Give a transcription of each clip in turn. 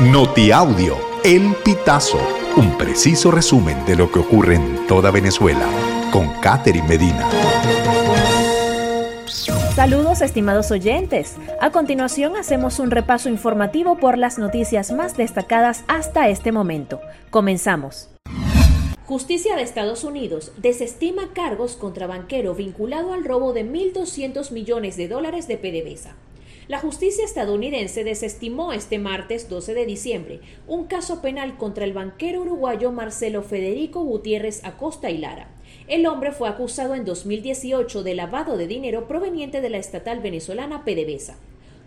Notiaudio, El Pitazo, un preciso resumen de lo que ocurre en toda Venezuela, con Catherine Medina. Saludos estimados oyentes. A continuación hacemos un repaso informativo por las noticias más destacadas hasta este momento. Comenzamos. Justicia de Estados Unidos desestima cargos contra banquero vinculado al robo de 1.200 millones de dólares de PDVSA. La justicia estadounidense desestimó este martes 12 de diciembre un caso penal contra el banquero uruguayo Marcelo Federico Gutiérrez Acosta y Lara. El hombre fue acusado en 2018 de lavado de dinero proveniente de la estatal venezolana PDVSA.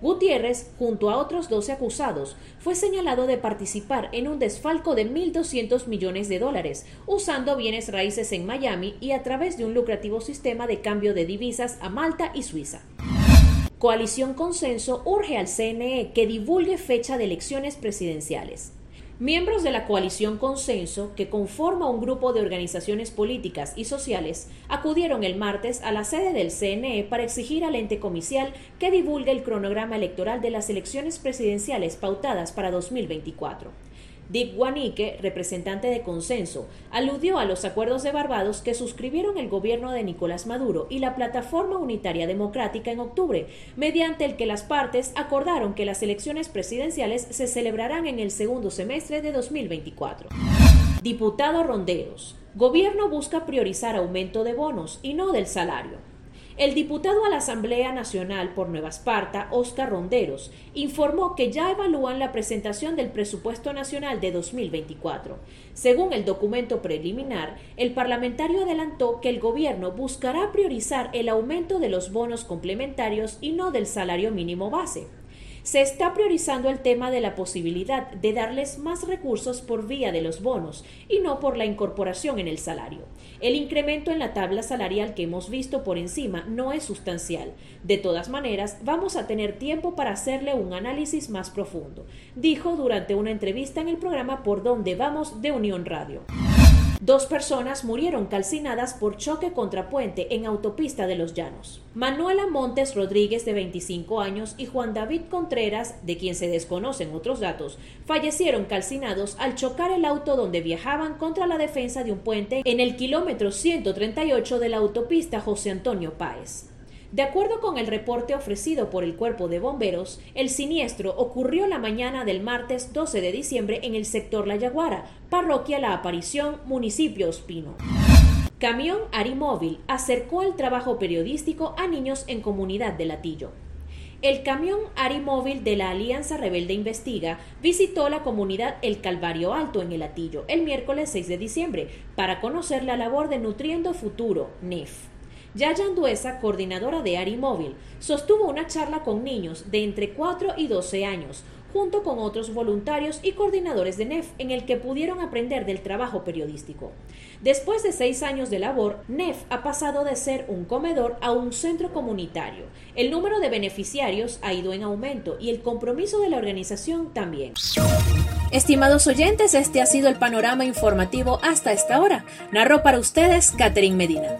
Gutiérrez, junto a otros 12 acusados, fue señalado de participar en un desfalco de 1.200 millones de dólares, usando bienes raíces en Miami y a través de un lucrativo sistema de cambio de divisas a Malta y Suiza. Coalición Consenso urge al CNE que divulgue fecha de elecciones presidenciales. Miembros de la coalición Consenso, que conforma un grupo de organizaciones políticas y sociales, acudieron el martes a la sede del CNE para exigir al ente comicial que divulgue el cronograma electoral de las elecciones presidenciales pautadas para 2024. Dick Guanique, representante de Consenso, aludió a los acuerdos de Barbados que suscribieron el gobierno de Nicolás Maduro y la Plataforma Unitaria Democrática en octubre, mediante el que las partes acordaron que las elecciones presidenciales se celebrarán en el segundo semestre de 2024. Diputado Ronderos. Gobierno busca priorizar aumento de bonos y no del salario. El diputado a la Asamblea Nacional por Nueva Esparta, Oscar Ronderos, informó que ya evalúan la presentación del presupuesto nacional de 2024. Según el documento preliminar, el parlamentario adelantó que el gobierno buscará priorizar el aumento de los bonos complementarios y no del salario mínimo base se está priorizando el tema de la posibilidad de darles más recursos por vía de los bonos y no por la incorporación en el salario. El incremento en la tabla salarial que hemos visto por encima no es sustancial. De todas maneras, vamos a tener tiempo para hacerle un análisis más profundo, dijo durante una entrevista en el programa Por dónde vamos de Unión Radio. Dos personas murieron calcinadas por choque contra puente en autopista de los Llanos. Manuela Montes Rodríguez, de 25 años, y Juan David Contreras, de quien se desconocen otros datos, fallecieron calcinados al chocar el auto donde viajaban contra la defensa de un puente en el kilómetro 138 de la autopista José Antonio Páez. De acuerdo con el reporte ofrecido por el Cuerpo de Bomberos, el siniestro ocurrió la mañana del martes 12 de diciembre en el sector La Yaguara, parroquia La Aparición, municipio Ospino. Camión Arimóvil acercó el trabajo periodístico a niños en comunidad de Latillo. El camión Arimóvil de la Alianza Rebelde Investiga visitó la comunidad El Calvario Alto en el Latillo el miércoles 6 de diciembre para conocer la labor de Nutriendo Futuro, NEF. Yaya Anduesa, coordinadora de Ari Móvil, sostuvo una charla con niños de entre 4 y 12 años, junto con otros voluntarios y coordinadores de NEF, en el que pudieron aprender del trabajo periodístico. Después de seis años de labor, NEF ha pasado de ser un comedor a un centro comunitario. El número de beneficiarios ha ido en aumento y el compromiso de la organización también. Estimados oyentes, este ha sido el panorama informativo hasta esta hora. Narró para ustedes Catherine Medina.